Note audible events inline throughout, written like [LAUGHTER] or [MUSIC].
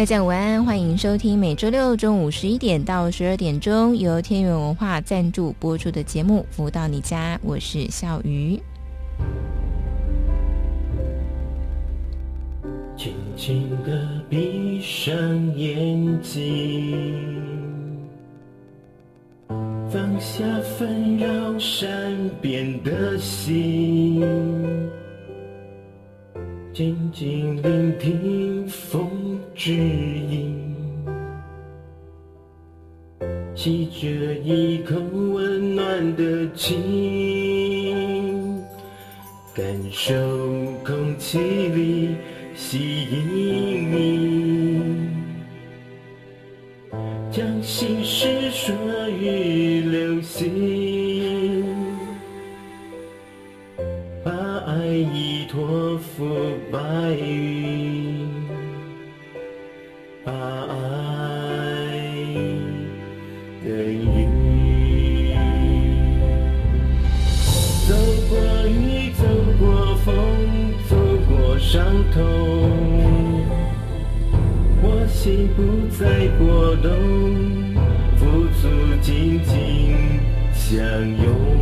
大家午安，欢迎收听每周六中午十一点到十二点钟由天元文化赞助播出的节目《福到你家》，我是笑鱼。轻轻地闭上眼睛，放下纷扰善变的心，静静聆听。指引，吸着一口温暖的气，感受空气紧紧相拥，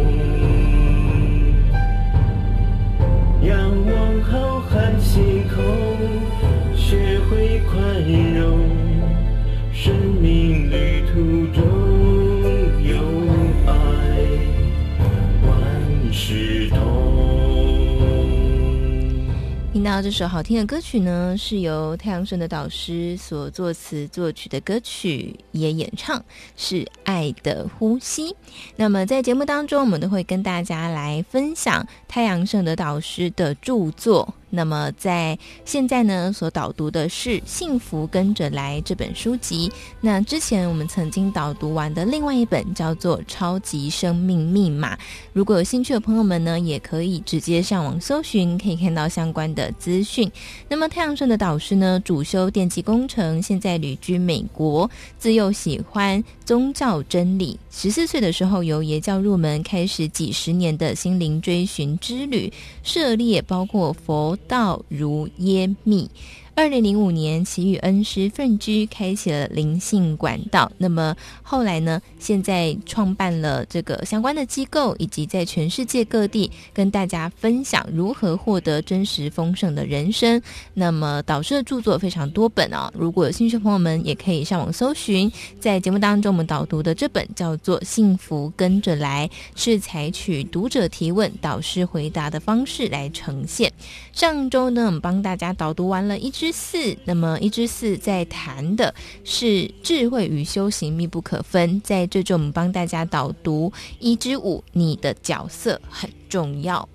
那这首好听的歌曲呢，是由太阳神的导师所作词作曲的歌曲，也演唱是《爱的呼吸》。那么在节目当中，我们都会跟大家来分享太阳神的导师的著作。那么在现在呢，所导读的是《幸福跟着来》这本书籍。那之前我们曾经导读完的另外一本叫做《超级生命密码》。如果有兴趣的朋友们呢，也可以直接上网搜寻，可以看到相关的资讯。那么太阳盛德导师呢，主修电气工程，现在旅居美国，自幼喜欢宗教真理。十四岁的时候，由耶教入门，开始几十年的心灵追寻之旅，涉猎包括佛。道如耶密。二零零五年，其与恩师奋居，开启了灵性管道。那么后来呢？现在创办了这个相关的机构，以及在全世界各地跟大家分享如何获得真实丰盛的人生。那么导师的著作非常多本啊，如果有兴趣的朋友们，也可以上网搜寻。在节目当中，我们导读的这本叫做《幸福跟着来》，是采取读者提问、导师回答的方式来呈现。上周呢，我们帮大家导读完了一支。四，那么一之四在谈的是智慧与修行密不可分。在这周，我们帮大家导读一之五，你的角色很重要。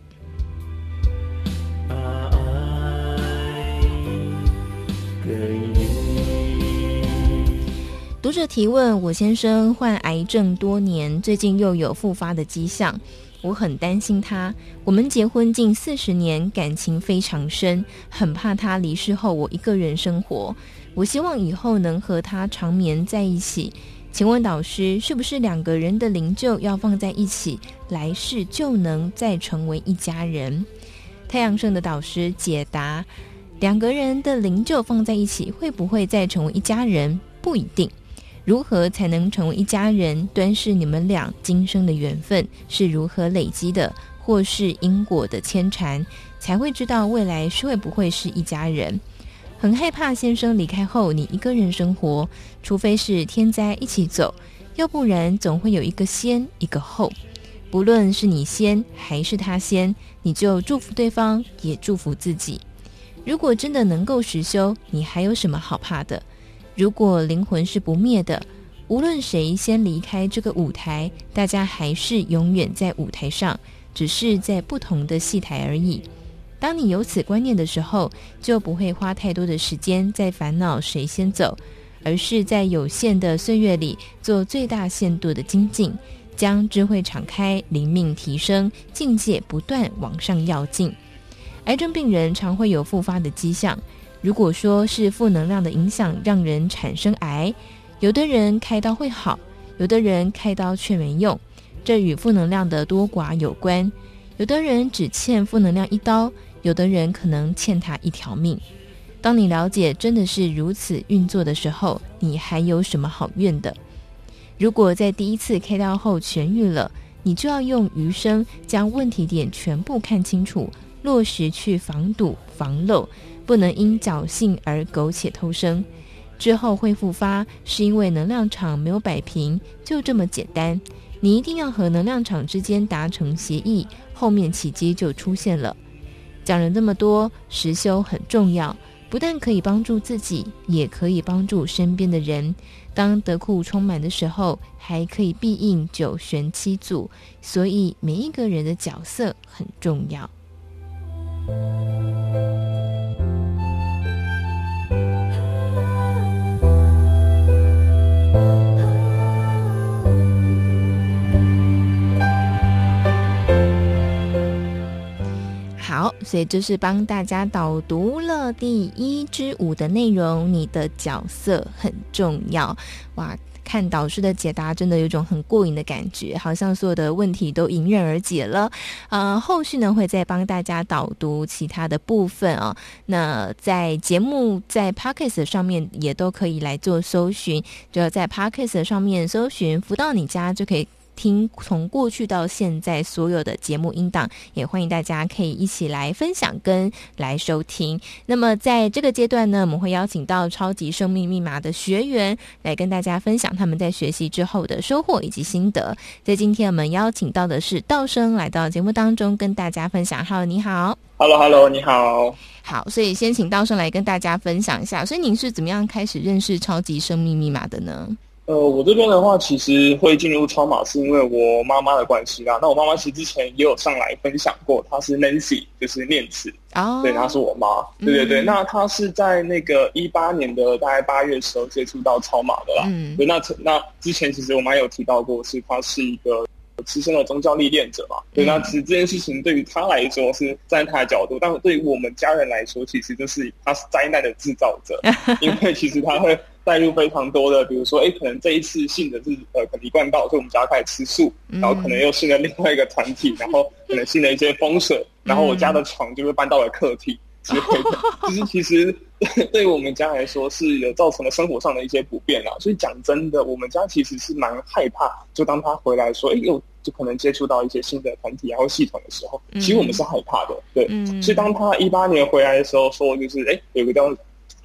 读者提问：我先生患癌症多年，最近又有复发的迹象。我很担心他，我们结婚近四十年，感情非常深，很怕他离世后我一个人生活。我希望以后能和他长眠在一起。请问导师，是不是两个人的灵柩要放在一起，来世就能再成为一家人？太阳盛的导师解答：两个人的灵柩放在一起，会不会再成为一家人？不一定。如何才能成为一家人？端视你们俩今生的缘分是如何累积的，或是因果的牵缠，才会知道未来是会不会是一家人。很害怕先生离开后你一个人生活，除非是天灾一起走，要不然总会有一个先一个后。不论是你先还是他先，你就祝福对方，也祝福自己。如果真的能够实修，你还有什么好怕的？如果灵魂是不灭的，无论谁先离开这个舞台，大家还是永远在舞台上，只是在不同的戏台而已。当你有此观念的时候，就不会花太多的时间在烦恼谁先走，而是在有限的岁月里做最大限度的精进，将智慧敞开，灵命提升，境界不断往上跃进。癌症病人常会有复发的迹象。如果说是负能量的影响让人产生癌，有的人开刀会好，有的人开刀却没用，这与负能量的多寡有关。有的人只欠负能量一刀，有的人可能欠他一条命。当你了解真的是如此运作的时候，你还有什么好怨的？如果在第一次开刀后痊愈了，你就要用余生将问题点全部看清楚。落实去防堵防漏，不能因侥幸而苟且偷生。之后会复发，是因为能量场没有摆平，就这么简单。你一定要和能量场之间达成协议，后面奇迹就出现了。讲了这么多，实修很重要，不但可以帮助自己，也可以帮助身边的人。当德库充满的时候，还可以庇应九玄七祖。所以每一个人的角色很重要。好，所以这是帮大家导读了第一支舞的内容。你的角色很重要，哇！看导师的解答，真的有种很过瘾的感觉，好像所有的问题都迎刃而解了。呃，后续呢会再帮大家导读其他的部分哦。那在节目在 Podcast 上面也都可以来做搜寻，就要在 Podcast 上面搜寻“福到你家”就可以。听从过去到现在所有的节目音档，也欢迎大家可以一起来分享跟来收听。那么在这个阶段呢，我们会邀请到超级生命密码的学员来跟大家分享他们在学习之后的收获以及心得。在今天我们邀请到的是道生来到节目当中跟大家分享。Hello，你好。Hello，Hello，你好。好，所以先请道生来跟大家分享一下。所以您是怎么样开始认识超级生命密码的呢？呃，我这边的话，其实会进入超马是因为我妈妈的关系啦。那我妈妈其实之前也有上来分享过，她是 Nancy，就是念慈。哦，对，她是我妈。对对对，嗯、那她是在那个一八年的大概八月的时候接触到超马的啦。嗯，对，那那之前其实我妈有提到过，是她是一个资深的宗教历练者嘛。对，那其实这件事情对于她来说是站在她的角度，但对于我们家人来说，其实就是她是灾难的制造者，[LAUGHS] 因为其实她会。带入非常多的，比如说，哎，可能这一次信的是呃，可能一贯道，所以我们家开始吃素，然后可能又信了另外一个团体，然后可能信了一些风水，然后我家的床就会搬到了客厅之类的。[LAUGHS] 就是其实对于我们家来说是有造成了生活上的一些不便啊。所以讲真的，我们家其实是蛮害怕，就当他回来说，哎，有就可能接触到一些新的团体然后系统的时候，其实我们是害怕的。对，所以当他一八年回来的时候说，就是哎，有个地方。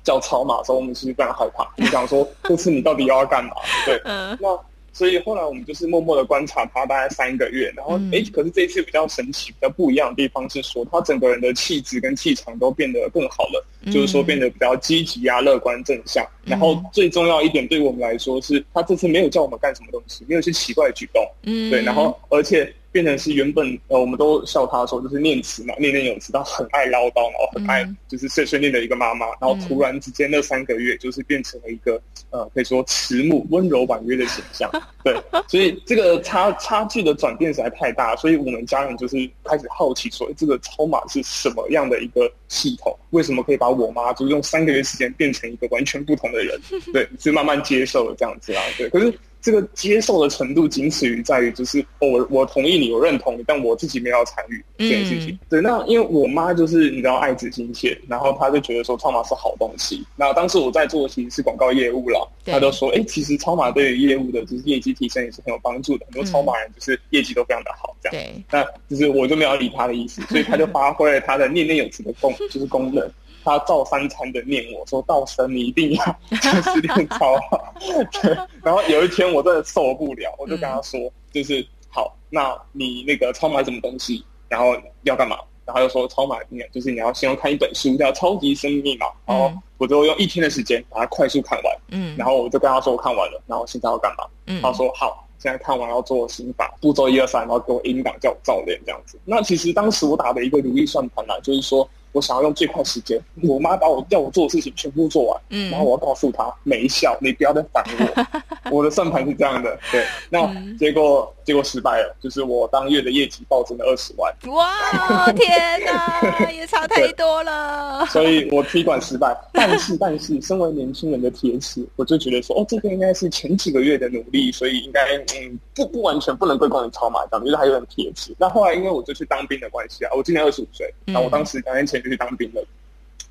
叫超马的时候，我们其实非常害怕。你想说，这次你到底要干嘛？对，那所以后来我们就是默默的观察他大概三个月，然后哎、欸，可是这一次比较神奇、比较不一样的地方是说，他整个人的气质跟气场都变得更好了，就是说变得比较积极啊、乐观正向。然后最重要一点，对于我们来说是，他这次没有叫我们干什么东西，没有一些奇怪的举动。嗯，对，然后而且。变成是原本呃，我们都笑他说就是念词嘛，念念有词，他很爱唠叨，然后很爱就是碎碎念的一个妈妈，然后突然之间那三个月就是变成了一个呃，可以说慈母温柔婉约的形象，对，[LAUGHS] 所以这个差差距的转变实在太大，所以我们家人就是开始好奇说，这个超马是什么样的一个系统？为什么可以把我妈就用三个月时间变成一个完全不同的人？对，就慢慢接受了这样子啊，对，可是。这个接受的程度仅此于在于，就是哦，我我同意你，我认同你，但我自己没有参与这件事情。嗯、对，那因为我妈就是你知道爱子心切，然后她就觉得说超马是好东西。那当时我在做的其实是广告业务啦，她就说，哎，其实超马对于业务的就是业绩提升也是很有帮助的，很多超马人就是业绩都非常的好，这样。对，那就是我就没有理她的意思，所以她就发挥了她的念念有词的功，[LAUGHS] 就是功能。他照三餐的念我说：“道生，你一定要就是练超好。” [LAUGHS] 对，然后有一天我真的受不了，我就跟他说：“就是好，那你那个超买什么东西？然后要干嘛？”然后他就说：“超码就是你要先要看一本书叫《超级生命密码》，然后我就用一天的时间把它快速看完。嗯，然后我就跟他说我看完了，然后现在要干嘛？嗯，他说好，现在看完要做心法步骤一二三，然后给我引导叫我照练这样子。那其实当时我打的一个如意算盘呢，就是说。我想要用最快时间，我妈把我叫我做的事情全部做完，嗯，然后我要告诉她没效，你不要再烦我。[LAUGHS] 我的算盘是这样的，对，那结果、嗯、结果失败了，就是我当月的业绩暴增了二十万。哇，天哪，[LAUGHS] 也差太多了。所以我踢馆失败，但是但是，身为年轻人的铁齿，我就觉得说，哦，这个应该是前几个月的努力，所以应该嗯不不完全不能归功于超马，这样就是还有点铁齿。那后来因为我就去当兵的关系啊，我今年二十五岁，那我当时两年前就。去当兵了，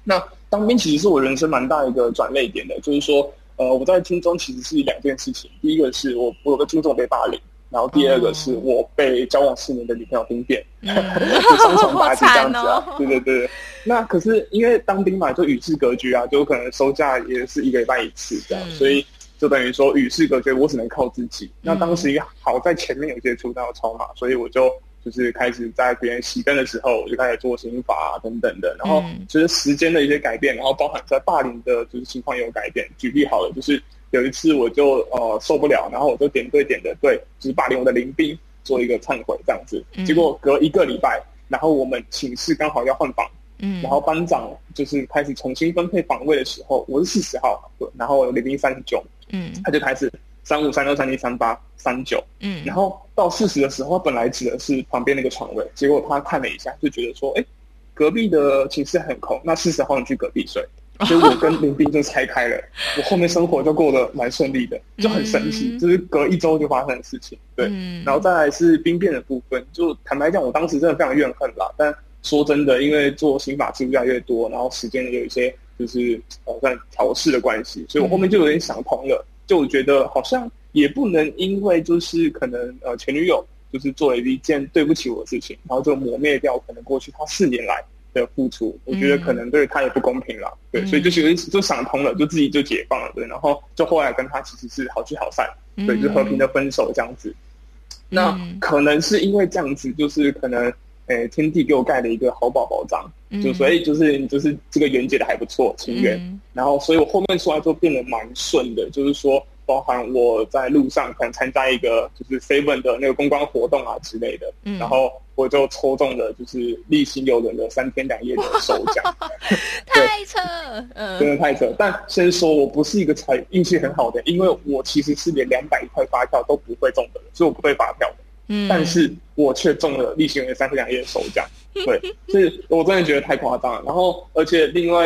那当兵其实是我人生蛮大一个转捩点的，就是说，呃，我在军中其实是两件事情，第一个是我我有个军中被霸凌，然后第二个是我被交往四年的女朋友兵变，双、嗯、[LAUGHS] 重打击这样子啊，哦、对对对。那可是因为当兵嘛，就与世隔绝啊，就可能收假也是一个礼拜一次这样，嗯、所以就等于说与世隔绝，我只能靠自己。嗯、那当时也好在前面有接触到超码，所以我就。就是开始在别人熄灯的时候，我就开始做刑法啊等等的，然后其实时间的一些改变，然后包含在霸凌的就是情况也有改变。举例好了，就是有一次我就呃受不了，然后我就点对点的对就是霸凌我的邻兵做一个忏悔这样子。结果隔一个礼拜，然后我们寝室刚好要换房，嗯，然后班长就是开始重新分配房位的时候，我是四十号，然后邻兵三十九，嗯，他就开始。三五三六三七三八三九，嗯，然后到四十的时候，本来指的是旁边那个床位，结果他看了一下，就觉得说，哎，隔壁的寝室很空，那四十号你去隔壁睡，所以我跟林斌就拆开了，我后面生活就过得蛮顺利的，就很神奇，嗯、就是隔一周就发生的事情，对，嗯、然后再来是兵变的部分，就坦白讲，我当时真的非常怨恨啦，但说真的，因为做刑法制度越来越多，然后时间有一些就是呃算调试的关系，所以我后面就有点想通了。就我觉得好像也不能因为就是可能呃前女友就是做了一件对不起我的事情，然后就磨灭掉可能过去他四年来的付出，我觉得可能对他也不公平了，对，所以就觉得就想通了，就自己就解放了，对，然后就后来跟他其实是好聚好散，对，就和平的分手这样子。那可能是因为这样子，就是可能诶天地给我盖了一个好宝宝章，就所以就是就是这个缘结的还不错，情缘。然后，所以我后面出来就变得蛮顺的，就是说，包含我在路上可能参加一个就是 Seven 的那个公关活动啊之类的，嗯、然后我就抽中了就是丽星邮轮的三天两夜的首奖，[LAUGHS] 太扯，嗯，真的太扯。但先说我不是一个才运气很好的，因为我其实是连两百块发票都不会中的，所以我不会发票的。嗯，但是我却中了丽星邮轮三天两夜的首奖，[LAUGHS] 对，所以我真的觉得太夸张了。然后，而且另外。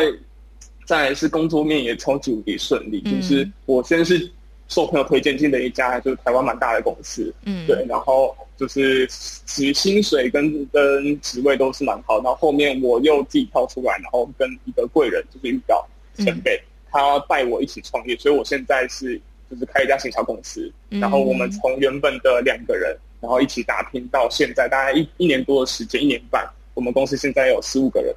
再来是工作面也超级无敌顺利，嗯、就是我先是受朋友推荐进的一家就是台湾蛮大的公司，嗯，对，然后就是其薪水跟跟职位都是蛮好，然后后面我又自己跳出来，然后跟一个贵人就是遇到前辈，嗯、他带我一起创业，所以我现在是就是开一家行销公司，嗯、然后我们从原本的两个人，然后一起打拼到现在大概一一年多的时间，一年半。我们公司现在有十五个人，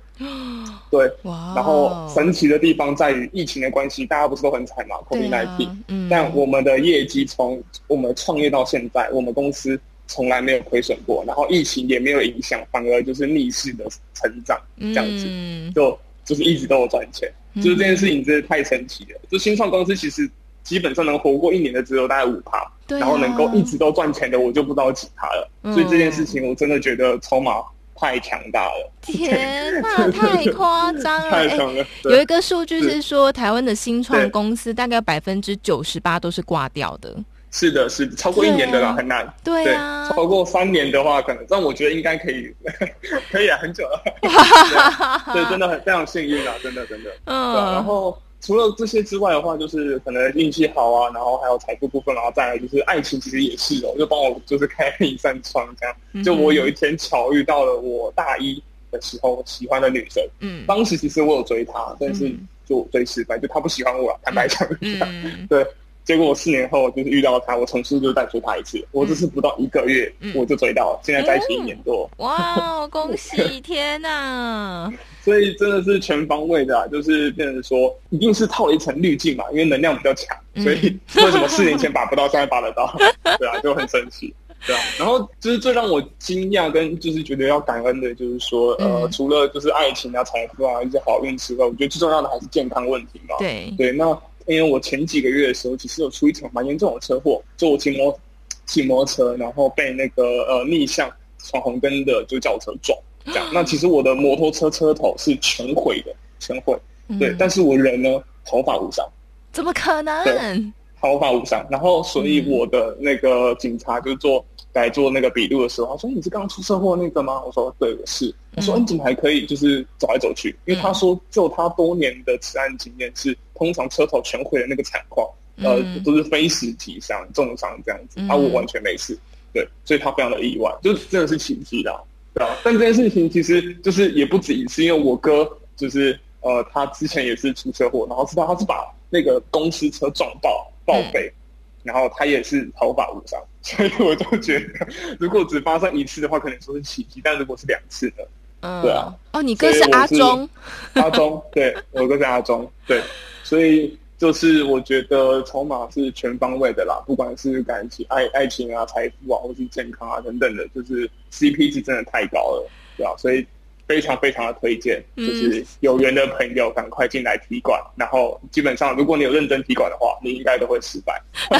对，然后神奇的地方在于疫情的关系，大家不是都很惨嘛，COVID-19，嗯，但我们的业绩从我们创业到现在，我们公司从来没有亏损过，然后疫情也没有影响，反而就是逆势的成长，这样子，嗯、就就是一直都有赚钱，嗯、就是这件事情真的太神奇了。就新创公司其实基本上能活过一年的只有大概五趴，啊、然后能够一直都赚钱的我就不知道几趴了，嗯、所以这件事情我真的觉得超麻。太强大了！天哪，[LAUGHS] 太夸张了！太强了！欸、有一个数据是说，是台湾的新创公司大概百分之九十八都是挂掉的。是的，是的，超过一年的啦，很难。对啊对，超过三年的话，可能，但我觉得应该可以，[LAUGHS] 可以啊，很久了。[LAUGHS] 对，真的很非常幸运啊，真的，真的。嗯，然后。除了这些之外的话，就是可能运气好啊，然后还有财富部分，然后再来就是爱情，其实也是哦，就帮我就是开了一扇窗这样。就我有一天巧遇到了我大一的时候喜欢的女生，嗯，当时其实我有追她，但是就追失败，就她不喜欢我了，坦白讲。一下，[LAUGHS] 对。结果我四年后就是遇到他，我重新就再追他一次。我只是不到一个月，我就追到了，现在在一起一年多。哇，恭喜！天哪！[LAUGHS] 所以真的是全方位的，就是变成说，一定是套了一层滤镜嘛，因为能量比较强，所以为什么四年前拔不到，现在拔得到？[LAUGHS] 对啊，就很神奇，对啊。然后就是最让我惊讶跟就是觉得要感恩的，就是说，呃，除了就是爱情啊、财富啊一些好运之外，我觉得最重要的还是健康问题嘛。对对，那。因为我前几个月的时候，其实有出一场蛮严重的车祸，就我骑摩骑摩托车，然后被那个呃逆向闯红灯的就轿车撞，这样。那其实我的摩托车车头是全毁的，全毁。对，嗯、但是我人呢，头发无伤。怎么可能？对，头发无伤。然后，所以我的那个警察就做来做那个笔录的时候，他说：“你是刚出车祸那个吗？”我说：“对，我是。”他说：“你怎么还可以就是走来走去？”因为他说，就他多年的此案经验是，通常车头全毁的那个惨况，呃，都是非死即伤、重伤这样子。啊我完全没事，对，所以他非常的意外，就真的是奇迹啦，对啊。但这件事情其实就是也不止一次，因为我哥就是。呃，他之前也是出车祸，然后知道他是把那个公司车撞爆报废，嗯、然后他也是毫发无伤，[LAUGHS] 所以我就觉得，如果只发生一次的话，可能说是奇迹；但如果是两次的，嗯，对啊，哦，你哥是阿忠，阿忠，对，我哥是阿忠，对，所以就是我觉得筹码是全方位的啦，不管是感情、爱爱情啊、财富啊，或是健康啊等等的，就是 CP 值真的太高了，对啊，所以。非常非常的推荐，就是有缘的朋友赶快进来踢馆，嗯、然后基本上如果你有认真踢馆的话，你应该都会失败。[LAUGHS]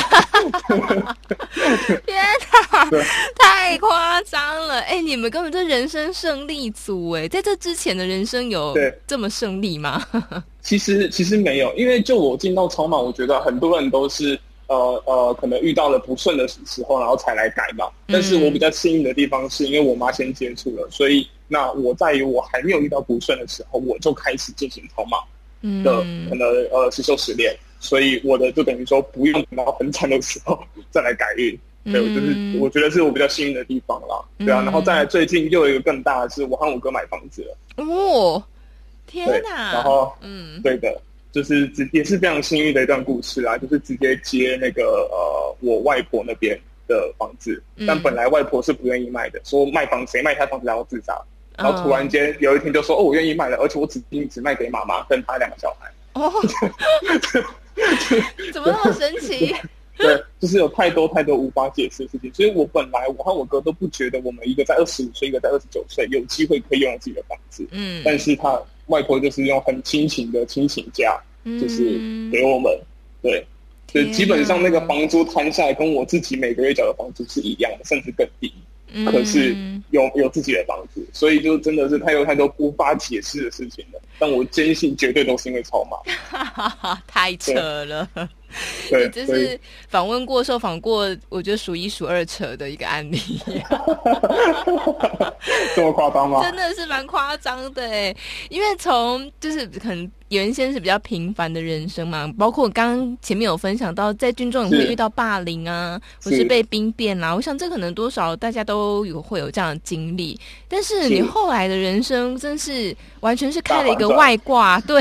天哪，[LAUGHS] 太夸张了！哎，你们根本就人生胜利组哎，在这之前的人生有这么胜利吗？[LAUGHS] 其实其实没有，因为就我进到超马，我觉得很多人都是呃呃，可能遇到了不顺的时候，然后才来改嘛。但是我比较幸运的地方是因为我妈先接触了，所以。那我在于我还没有遇到不顺的时候，我就开始进行超马的可能呃实修实练，所以我的就等于说不用等到很惨的时候再来改运，对，我就是我觉得是我比较幸运的地方啦，对啊，然后再来最近又有一个更大的是，我和我哥买房子了，哦，天哪，然后嗯，对的，就是直也是非常幸运的一段故事啦，就是直接接那个呃我外婆那边的房子，但本来外婆是不愿意卖的，说卖房谁卖他房子然后自杀。然后突然间有一天就说：“哦，我愿意卖了，而且我只只卖给妈妈跟她两个小孩。”哦，[LAUGHS] 怎么那么神奇？对，就是有太多太多无法解释的事情。所以我本来我和我哥都不觉得我们一个在二十五岁，一个在二十九岁有机会可以拥有自己的房子。嗯，但是他外婆就是用很亲情的亲情价，就是给我们。嗯、对，就基本上那个房租摊下来，跟我自己每个月缴的房租是一样的，甚至更低。可是有有自己的房子，所以就真的是太多太多无法解释的事情了。但我坚信绝对都是因为超马，[LAUGHS] 太扯了。对，这是访问过、受访过，我觉得数一数二扯的一个案例。[LAUGHS] 这么夸张吗？[LAUGHS] 真的是蛮夸张的哎，因为从就是可能。原先是比较平凡的人生嘛，包括我刚刚前面有分享到，在军中你会遇到霸凌啊，是或是被兵变啦、啊。我想这可能多少大家都有会有这样的经历。但是你后来的人生真是完全是开了一个外挂，[LAUGHS] 对，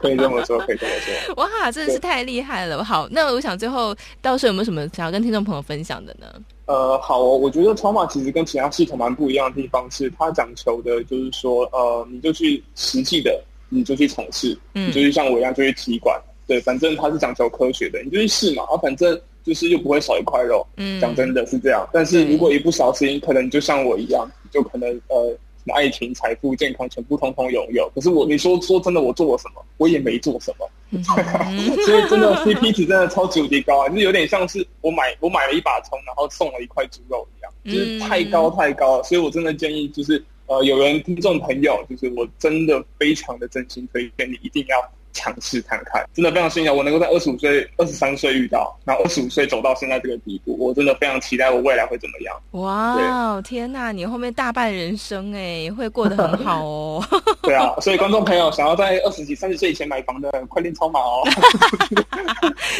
可以这么说，可以这么说。哇，真的是太厉害了！好，那我想最后到时候有没有什么想要跟听众朋友分享的呢？呃，好哦，我觉得超马其实跟其他系统蛮不一样的地方是，它讲求的就是说，呃，你就去实际的。你就去尝试，嗯，就是像我一样就去踢馆，对，反正它是讲求科学的，你就去试嘛，啊，反正就是又不会少一块肉，嗯，讲真的是这样。但是如果一不小心，可能就像我一样，就可能呃，什么爱情、财富、健康全部通通拥有。可是我，你说说真的，我做了什么？我也没做什么，嗯、[LAUGHS] 所以真的 CP 值真的超级无敌高啊，就是有点像是我买我买了一把葱，然后送了一块猪肉一样，就是太高太高了。所以我真的建议就是。呃，有人听众朋友，就是我真的非常的真心推荐你，一定要尝试看看，真的非常幸运，我能够在二十五岁、二十三岁遇到，然后二十五岁走到现在这个地步，我真的非常期待我未来会怎么样。哇，对天哪，你后面大半人生哎，会过得很好哦。[LAUGHS] 对啊，所以观众朋友想要在二十几、三十岁以前买房的，快练超马哦。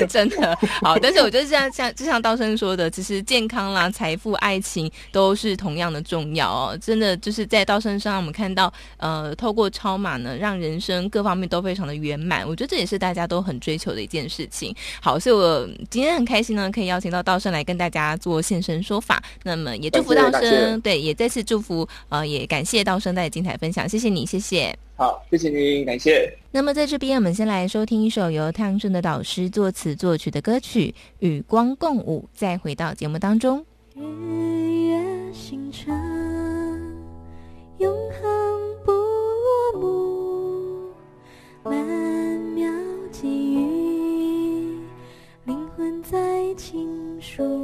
真的好，但是我觉得像像就像道生说的，其实健康啦、财富、爱情都是同样的重要哦。真的就是在道生身上，我们看到呃，透过超马呢，让人生各方面都非常的圆满。我觉得这也是大家都很追求的一件事情。好，所以我今天很开心呢，可以邀请到道生来跟大家做现身说法。那么也祝福道生，对，也再次祝福呃，也感谢道生在精彩分享，谢谢你，谢谢。好，谢谢您，感谢。那么在这边，我们先来收听一首由太阳镇的导师作词作曲的歌曲《与光共舞》，再回到节目当中。日月星辰，永恒 true.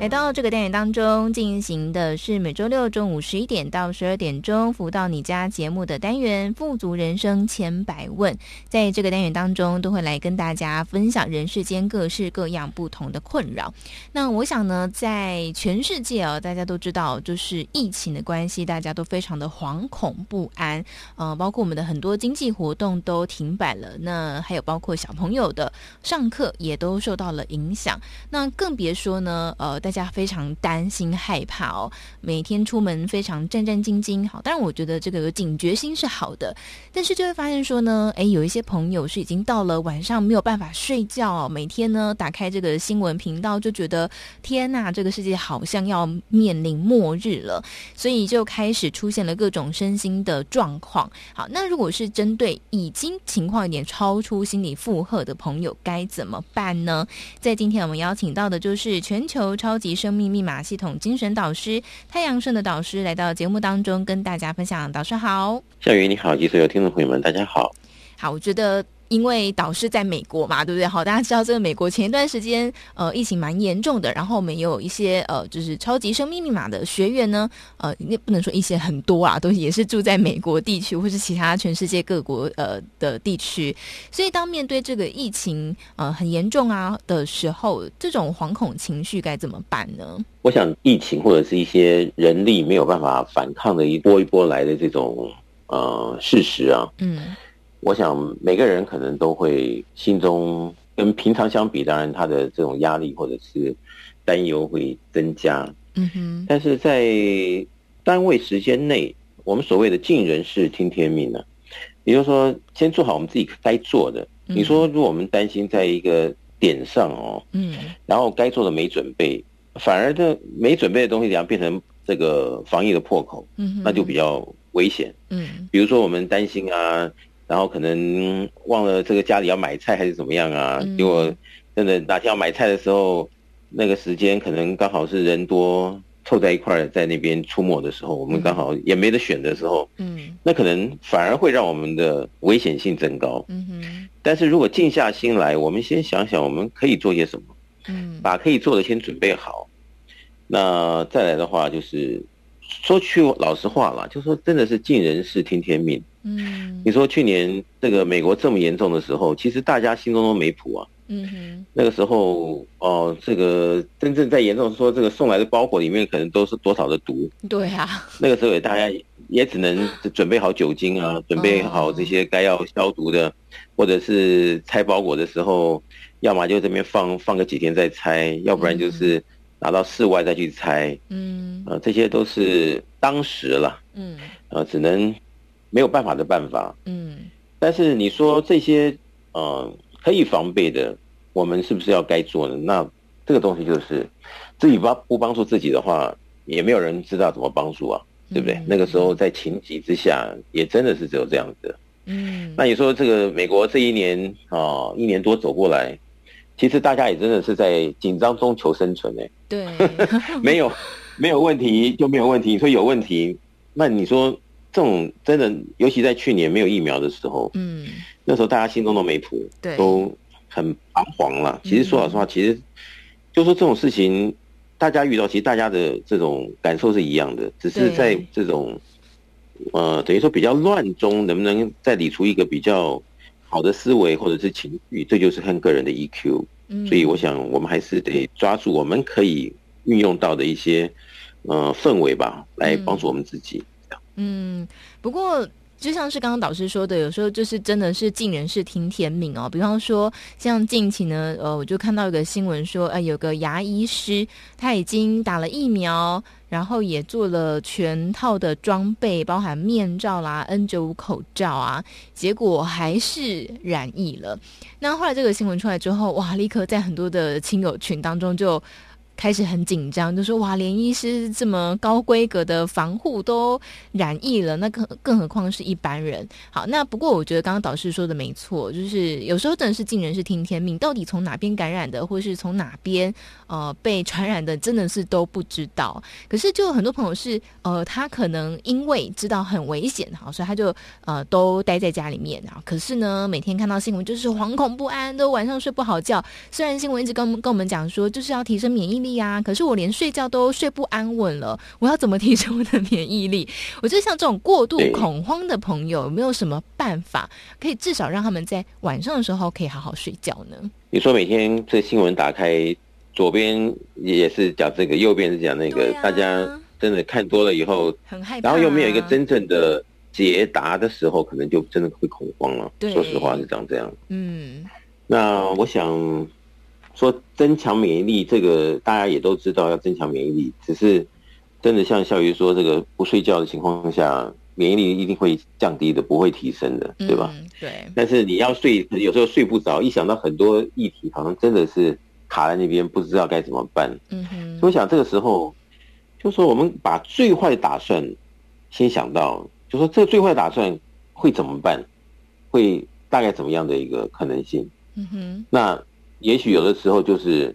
来到这个单元当中，进行的是每周六中午十一点到十二点钟，福到你家节目的单元《富足人生千百问》。在这个单元当中，都会来跟大家分享人世间各式各样不同的困扰。那我想呢，在全世界哦，大家都知道，就是疫情的关系，大家都非常的惶恐不安。呃，包括我们的很多经济活动都停摆了，那还有包括小朋友的上课也都受到了影响。那更别说呢，呃，大家。家非常担心害怕哦，每天出门非常战战兢兢。好，当然我觉得这个有警觉心是好的，但是就会发现说呢，诶，有一些朋友是已经到了晚上没有办法睡觉哦，每天呢打开这个新闻频道就觉得天呐，这个世界好像要面临末日了，所以就开始出现了各种身心的状况。好，那如果是针对已经情况有点超出心理负荷的朋友，该怎么办呢？在今天我们邀请到的就是全球超级生命密码系统精神导师太阳盛的导师来到节目当中跟大家分享。导师好，小雨你好，及所有听众朋友们，大家好。好，我觉得。因为导师在美国嘛，对不对？好，大家知道这个美国前一段时间呃疫情蛮严重的，然后我们也有一些呃就是超级生命密码的学员呢，呃那不能说一些很多啊，都也是住在美国地区或是其他全世界各国呃的地区，所以当面对这个疫情呃很严重啊的时候，这种惶恐情绪该怎么办呢？我想疫情或者是一些人力没有办法反抗的一波一波来的这种呃事实啊，嗯。我想每个人可能都会心中跟平常相比，当然他的这种压力或者是担忧会增加。嗯哼。但是在单位时间内，我们所谓的尽人事听天命呢，也就是说，先做好我们自己该做的。你说，如果我们担心在一个点上哦，嗯，然后该做的没准备，反而这没准备的东西，然后变成这个防疫的破口，嗯，那就比较危险。嗯，比如说我们担心啊。然后可能忘了这个家里要买菜还是怎么样啊？结果真的哪天要买菜的时候，那个时间可能刚好是人多凑在一块儿在那边出没的时候，我们刚好也没得选的时候，嗯，那可能反而会让我们的危险性增高。嗯哼。但是如果静下心来，我们先想想我们可以做些什么，嗯，把可以做的先准备好。那再来的话就是说句老实话啦，就说真的是尽人事听天命。嗯，你说去年这个美国这么严重的时候，其实大家心中都没谱啊。嗯哼，那个时候哦，这个真正在严重说这个送来的包裹里面可能都是多少的毒。对啊，那个时候也大家也只能准备好酒精啊，准备好这些该要消毒的，或者是拆包裹的时候，要么就这边放放个几天再拆，要不然就是拿到室外再去拆。嗯，呃，这些都是当时了。嗯，呃，只能。没有办法的办法，嗯，但是你说这些，呃，可以防备的，我们是不是要该做呢？那这个东西就是自己帮不帮助自己的话，也没有人知道怎么帮助啊，对不对？嗯，那个时候在情急之下，也真的是只有这样子。嗯，那你说这个美国这一年啊，呃，一年多走过来，其实大家也真的是在紧张中求生存哎。对，[LAUGHS] 没有没有问题就没有问题，你说有问题，那你说。这种真的，尤其在去年没有疫苗的时候，嗯，那时候大家心中都没谱，对，都很彷徨了。其实说老实话，其实就说这种事情，大家遇到，其实大家的这种感受是一样的，只是在这种呃，等于说比较乱中，能不能再理出一个比较好的思维或者是情绪，这就是看个人的 EQ。所以我想，我们还是得抓住我们可以运用到的一些呃氛围吧，来帮助我们自己。嗯，不过就像是刚刚导师说的，有时候就是真的是尽人事听天命哦。比方说，像近期呢，呃，我就看到一个新闻说，呃，有个牙医师他已经打了疫苗，然后也做了全套的装备，包含面罩啦、N95 口罩啊，结果还是染疫了。那后来这个新闻出来之后，哇，立刻在很多的亲友群当中就。开始很紧张，就说哇，连医师这么高规格的防护都染疫了，那更更何况是一般人。好，那不过我觉得刚刚导师说的没错，就是有时候真的是尽人事听天命，到底从哪边感染的，或是从哪边呃被传染的，真的是都不知道。可是就有很多朋友是呃，他可能因为知道很危险，好，所以他就呃都待在家里面啊。可是呢，每天看到新闻就是惶恐不安，都晚上睡不好觉。虽然新闻一直跟我们跟我们讲说，就是要提升免疫力。呀，可是我连睡觉都睡不安稳了，我要怎么提升我的免疫力？[LAUGHS] 我觉得像这种过度恐慌的朋友，有没有什么办法可以至少让他们在晚上的时候可以好好睡觉呢？你说每天这新闻打开，左边也是讲这个，右边是讲那个，啊、大家真的看多了以后很害怕，然后又没有一个真正的解答的时候，可能就真的会恐慌了。说实话是长这样。嗯，那我想。说增强免疫力，这个大家也都知道要增强免疫力，只是真的像孝瑜说，这个不睡觉的情况下，免疫力一定会降低的，不会提升的，对吧？嗯、对。但是你要睡，有时候睡不着，一想到很多议题，好像真的是卡在那边，不知道该怎么办。嗯哼。所以我想这个时候，就说我们把最坏的打算先想到，就说这个最坏打算会怎么办？会大概怎么样的一个可能性？嗯哼。那。也许有的时候就是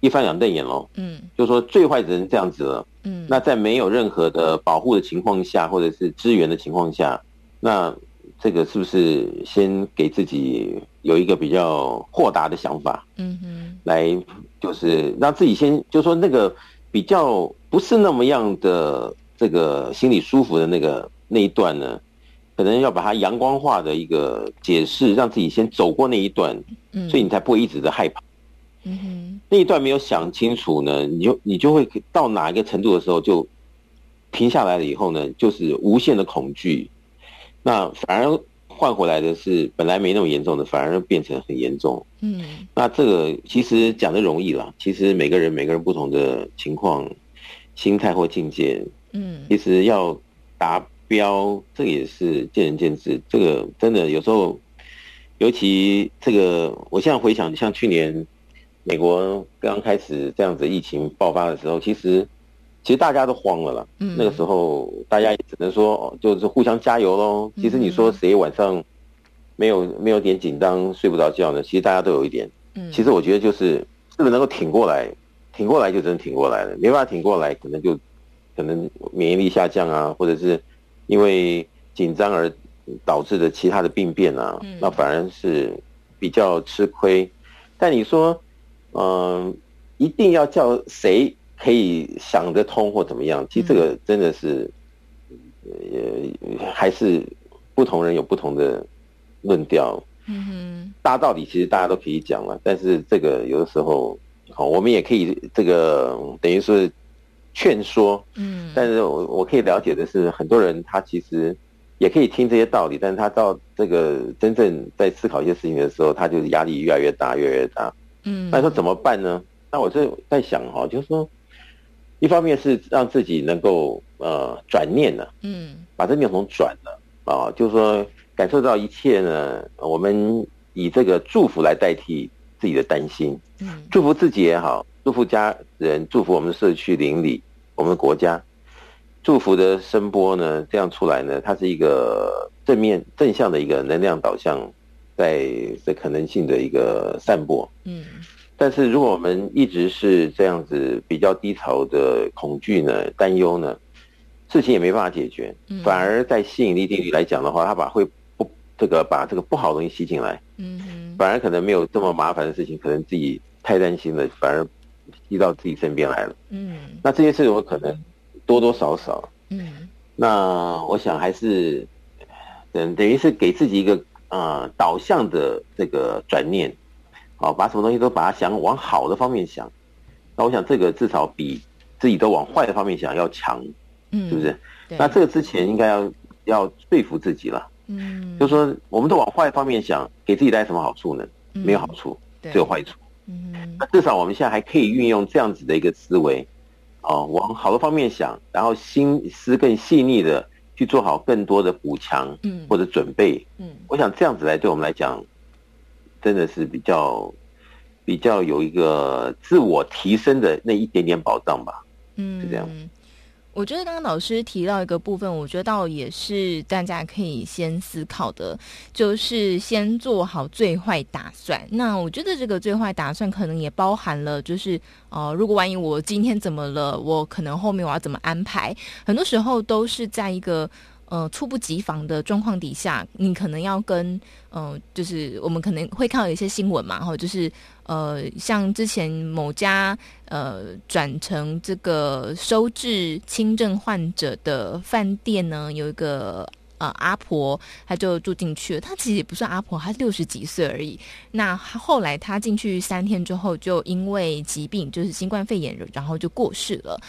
一翻两瞪眼喽，嗯，就说最坏只能这样子了，嗯，那在没有任何的保护的情况下，或者是支援的情况下，那这个是不是先给自己有一个比较豁达的想法，嗯哼，来就是让自己先就说那个比较不是那么样的这个心里舒服的那个那一段呢？可能要把它阳光化的一个解释，让自己先走过那一段，嗯，所以你才不会一直的害怕。嗯哼，那一段没有想清楚呢，你就你就会到哪一个程度的时候就停下来了以后呢，就是无限的恐惧，那反而换回来的是本来没那么严重的，反而变成很严重。嗯，那这个其实讲的容易了，其实每个人每个人不同的情况、心态或境界，嗯，其实要达。标，这个也是见仁见智。这个真的有时候，尤其这个，我现在回想，像去年美国刚开始这样子疫情爆发的时候，其实其实大家都慌了啦。嗯。那个时候大家也只能说，就是互相加油喽。其实你说谁晚上没有没有点紧张睡不着觉呢？其实大家都有一点。嗯。其实我觉得就是，是不是能够挺过来？挺过来就真的挺过来了。没办法挺过来，可能就可能免疫力下降啊，或者是。因为紧张而导致的其他的病变啊，嗯、那反而是比较吃亏。但你说，嗯、呃，一定要叫谁可以想得通或怎么样？其实这个真的是，呃，还是不同人有不同的论调。嗯哼，大道理其实大家都可以讲了，但是这个有的时候，好，我们也可以这个等于是。劝说，嗯，但是我我可以了解的是，很多人他其实也可以听这些道理，但是他到这个真正在思考一些事情的时候，他就是压力越来越大，越来越大，嗯，那说怎么办呢？那我就在想哈，就是说，一方面是让自己能够呃转念了，嗯，把这念头转了啊，就是说感受到一切呢，我们以这个祝福来代替自己的担心，嗯，祝福自己也好，祝福家人，祝福我们的社区邻里。我们的国家祝福的声波呢，这样出来呢，它是一个正面正向的一个能量导向，在这可能性的一个散播。嗯，但是如果我们一直是这样子比较低潮的恐惧呢、担忧呢，事情也没办法解决，反而在吸引力定律来讲的话，它把会不这个把这个不好的东西吸进来。嗯，反而可能没有这么麻烦的事情，可能自己太担心了，反而。移到自己身边来了，嗯，那这些事我可能多多少少，嗯，那我想还是等等于是给自己一个啊、呃、导向的这个转念，好，把什么东西都把它想往好的方面想，那我想这个至少比自己都往坏的方面想要强，嗯，是不是？那这个之前应该要要说服自己了，嗯，就说我们都往坏的方面想，给自己带来什么好处呢？没有好处，只有坏处。嗯，那至少我们现在还可以运用这样子的一个思维，哦，往好的方面想，然后心思更细腻的去做好更多的补强，嗯，或者准备，嗯，我想这样子来对我们来讲，真的是比较比较有一个自我提升的那一点点保障吧，嗯，是这样。我觉得刚刚老师提到一个部分，我觉得倒也是大家可以先思考的，就是先做好最坏打算。那我觉得这个最坏打算可能也包含了，就是呃，如果万一我今天怎么了，我可能后面我要怎么安排？很多时候都是在一个。呃，猝不及防的状况底下，你可能要跟呃，就是我们可能会看到一些新闻嘛，哈，就是呃，像之前某家呃转成这个收治轻症患者的饭店呢，有一个呃阿婆，她就住进去了。她其实也不算阿婆，她六十几岁而已。那后来她进去三天之后，就因为疾病，就是新冠肺炎，然后就过世了。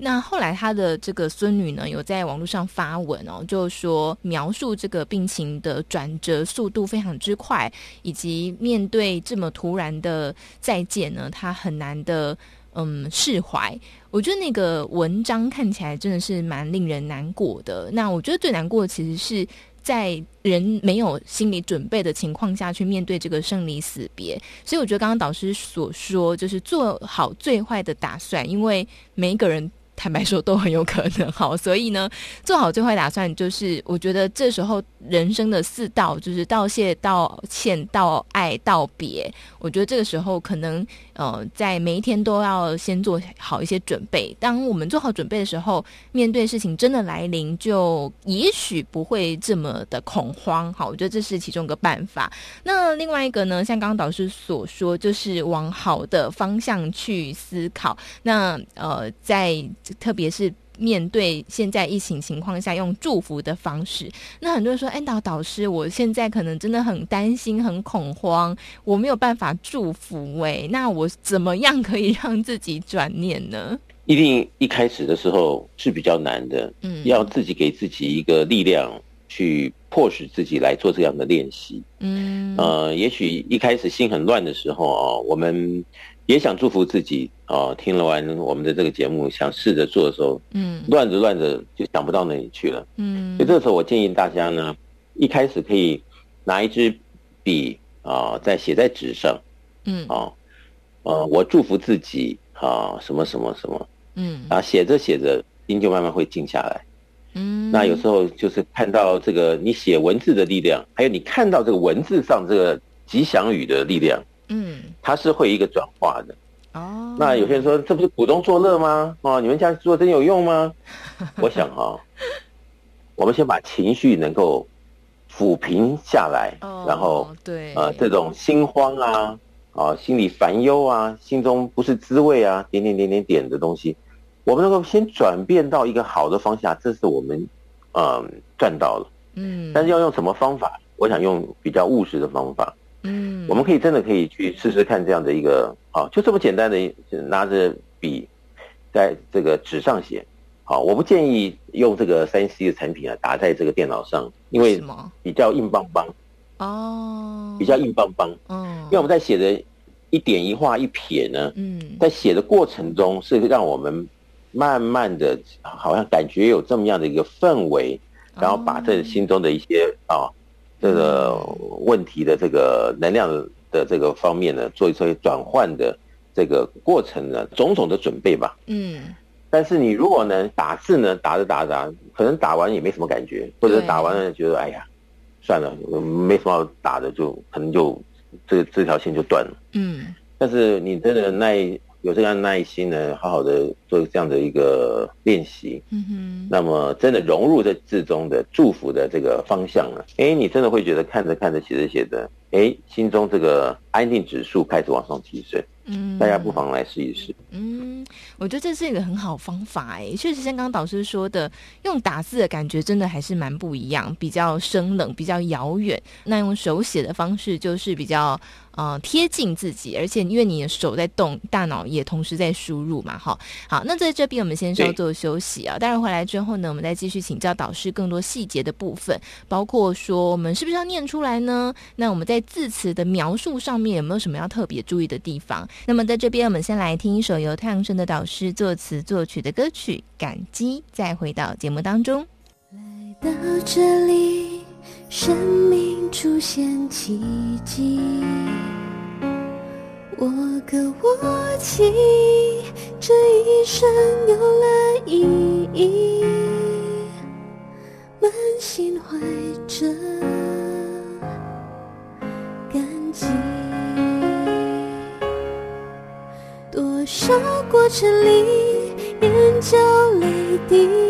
那后来他的这个孙女呢，有在网络上发文哦，就说描述这个病情的转折速度非常之快，以及面对这么突然的再见呢，他很难的嗯释怀。我觉得那个文章看起来真的是蛮令人难过的。那我觉得最难过其实是。在人没有心理准备的情况下去面对这个生离死别，所以我觉得刚刚导师所说，就是做好最坏的打算，因为每一个人。坦白说都很有可能 [LAUGHS] 好，所以呢，做好最坏打算，就是我觉得这时候人生的四道，就是道谢、道歉、道爱、道别。我觉得这个时候可能呃，在每一天都要先做好一些准备。当我们做好准备的时候，面对事情真的来临，就也许不会这么的恐慌。好，我觉得这是其中一个办法。那另外一个呢，像刚刚导师所说，就是往好的方向去思考。那呃，在特别是面对现在疫情情况下，用祝福的方式，那很多人说：“哎，导导师，我现在可能真的很担心、很恐慌，我没有办法祝福。哎，那我怎么样可以让自己转念呢？”一定一开始的时候是比较难的，嗯，要自己给自己一个力量，去迫使自己来做这样的练习，嗯，呃，也许一开始心很乱的时候啊，我们。也想祝福自己哦，听了完我们的这个节目，想试着做的时候，嗯，乱着乱着就想不到哪里去了，嗯，所以这时候我建议大家呢，一开始可以拿一支笔啊，在写在纸上，嗯，啊，呃，我祝福自己啊，什么什么什么，嗯，啊，写着写着心就慢慢会静下来，嗯，那有时候就是看到这个你写文字的力量，还有你看到这个文字上这个吉祥语的力量。嗯，它是会一个转化的哦。那有些人说，这不是苦中作乐吗？哦，你们这样做真有用吗？[LAUGHS] 我想哈、哦，我们先把情绪能够抚平下来，哦、然后对呃这种心慌啊啊心里烦忧啊，心中不是滋味啊，点点点点点的东西，我们能够先转变到一个好的方向，这是我们嗯、呃、赚到了。嗯，但是要用什么方法？我想用比较务实的方法。嗯，我们可以真的可以去试试看这样的一个啊，就这么简单的拿着笔在这个纸上写，好，我不建议用这个三 C 的产品啊打在这个电脑上，因为比较硬邦邦。哦，比较硬邦邦，嗯，因为我们在写的一点一画一撇呢，嗯，在写的过程中是让我们慢慢的，好像感觉有这么样的一个氛围，然后把这心中的一些啊。这个问题的这个能量的这个方面呢，做一些转换的这个过程呢，种种的准备吧。嗯。但是你如果能打字呢，打着打着，可能打完也没什么感觉，或者打完了觉得哎呀，算了，没什么好打的，就可能就这这条线就断了。嗯。但是你真的耐。有这样耐心呢，好好的做这样的一个练习，嗯哼，那么真的融入这字中的祝福的这个方向了，哎，你真的会觉得看着看着写着写着，哎，心中这个安定指数开始往上提升。嗯，大家不妨来试一试。嗯，我觉得这是一个很好方法哎，确实像刚刚导师说的，用打字的感觉真的还是蛮不一样，比较生冷，比较遥远。那用手写的方式就是比较。呃，贴近自己，而且因为你的手在动，大脑也同时在输入嘛，哈。好，那在这边我们先稍作休息啊。待会回来之后呢，我们再继续请教导师更多细节的部分，包括说我们是不是要念出来呢？那我们在字词的描述上面有没有什么要特别注意的地方？那么在这边，我们先来听一首由太阳神的导师作词作曲的歌曲《感激》，再回到节目当中。来到这里。生命出现奇迹，我歌我泣，这一生有了意义，过程里眼角泪滴。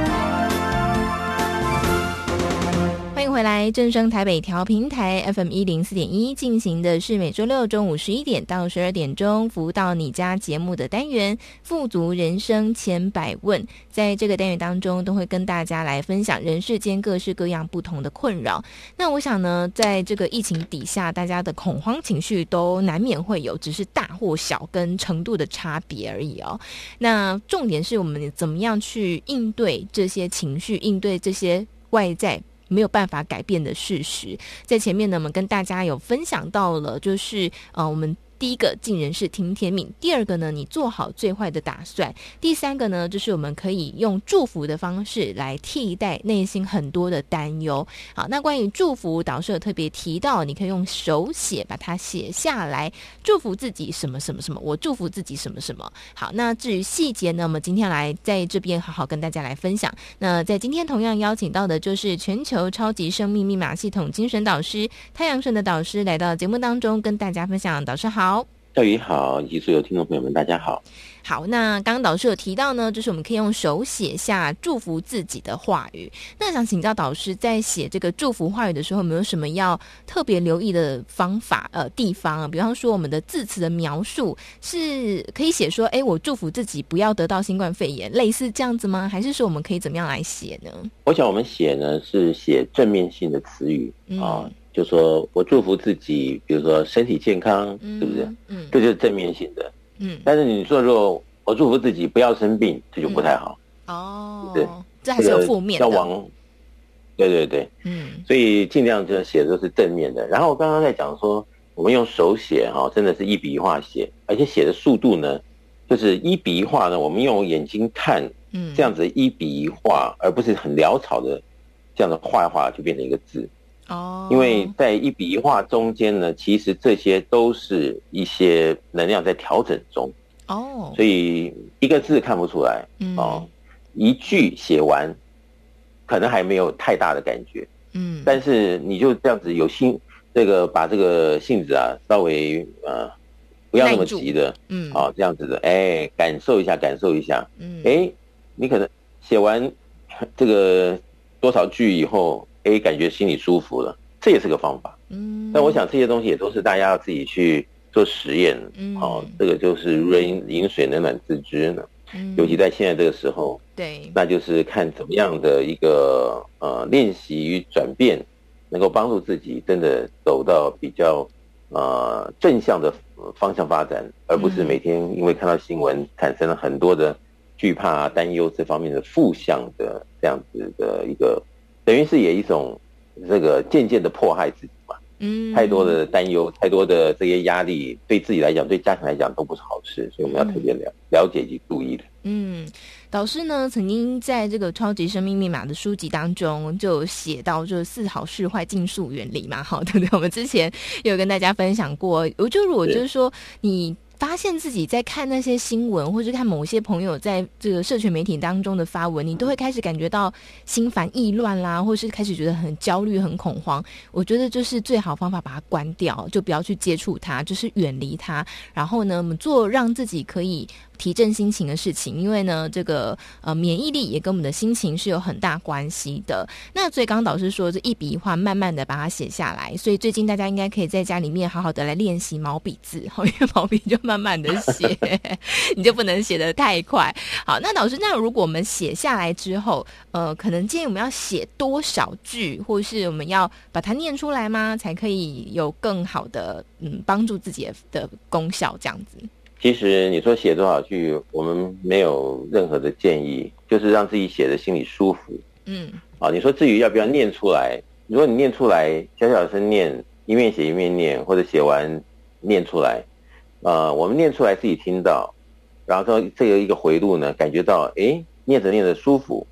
回来，正声台北调频台 FM 一零四点一进行的是每周六中午十一点到十二点钟服务到你家节目的单元《富足人生千百问》。在这个单元当中，都会跟大家来分享人世间各式各样不同的困扰。那我想呢，在这个疫情底下，大家的恐慌情绪都难免会有，只是大或小跟程度的差别而已哦。那重点是我们怎么样去应对这些情绪，应对这些外在。没有办法改变的事实，在前面呢，我们跟大家有分享到了，就是呃，我们。第一个尽人事听天命，第二个呢，你做好最坏的打算，第三个呢，就是我们可以用祝福的方式来替代内心很多的担忧。好，那关于祝福，导师有特别提到，你可以用手写把它写下来，祝福自己什么什么什么，我祝福自己什么什么。好，那至于细节呢，我们今天来在这边好好跟大家来分享。那在今天同样邀请到的就是全球超级生命密码系统精神导师太阳神的导师来到节目当中跟大家分享。导师好。好，教育好，以及所有听众朋友们，大家好。好，那刚刚导师有提到呢，就是我们可以用手写下祝福自己的话语。那想请教导师，在写这个祝福话语的时候，有没有什么要特别留意的方法？呃，地方啊，比方说我们的字词的描述，是可以写说，哎，我祝福自己不要得到新冠肺炎，类似这样子吗？还是说我们可以怎么样来写呢？我想我们写呢是写正面性的词语啊。嗯就说我祝福自己，比如说身体健康，嗯、是不是？嗯，这就是正面性的。嗯，但是你说如果我祝福自己不要生病，这就不太好。嗯、哦，对，这还是有负面的。要往，对对对，嗯，所以尽量就写的都是正面的。然后我刚刚在讲说，我们用手写哈，真的是一笔一画写，而且写的速度呢，就是一笔一画呢，我们用眼睛看，嗯，这样子一笔一画，而不是很潦草的这样的画一画就变成一个字。哦，因为在一笔一画中间呢，其实这些都是一些能量在调整中。哦，所以一个字看不出来，哦，一句写完，可能还没有太大的感觉。嗯，但是你就这样子有心，这个把这个性子啊，稍微呃，不要那么急的，嗯，啊，这样子的，哎，感受一下，感受一下，嗯，哎，你可能写完这个多少句以后。哎，感觉心里舒服了，这也是个方法。嗯，但我想这些东西也都是大家要自己去做实验。嗯，哦，这个就是如人饮水，冷暖自知呢。嗯，尤其在现在这个时候，对，那就是看怎么样的一个呃练习与转变，能够帮助自己真的走到比较呃正向的方向发展，而不是每天因为看到新闻产生了很多的惧怕、担忧这方面的负向的这样子的一个。等于是也一种这个渐渐的迫害自己嘛，嗯，太多的担忧，太多的这些压力，对自己来讲，对家庭来讲都不是好事，所以我们要特别了了解及注意的。嗯，导师呢曾经在这个《超级生命密码》的书籍当中就写到，就是四好事坏尽数原理嘛，好，对不对？我们之前有跟大家分享过，我就如果就是说你。发现自己在看那些新闻，或者看某些朋友在这个社群媒体当中的发文，你都会开始感觉到心烦意乱啦，或是开始觉得很焦虑、很恐慌。我觉得就是最好方法把它关掉，就不要去接触它，就是远离它。然后呢，我们做让自己可以提振心情的事情，因为呢，这个呃免疫力也跟我们的心情是有很大关系的。那所以刚导师说，这一笔一画慢慢的把它写下来，所以最近大家应该可以在家里面好好的来练习毛笔字，[LAUGHS] 因为毛笔就慢慢的写，[LAUGHS] 你就不能写得太快。好，那导师，那如果我们写下来之后，呃，可能建议我们要写多少句，或是我们要把它念出来吗？才可以有更好的嗯帮助自己的功效，这样子。其实你说写多少句，我们没有任何的建议，就是让自己写的心里舒服。嗯，啊，你说至于要不要念出来，如果你念出来，小小声念，一面写一面念，或者写完念出来，呃，我们念出来自己听到，然后说这个一个回路呢，感觉到哎，念着念着舒服，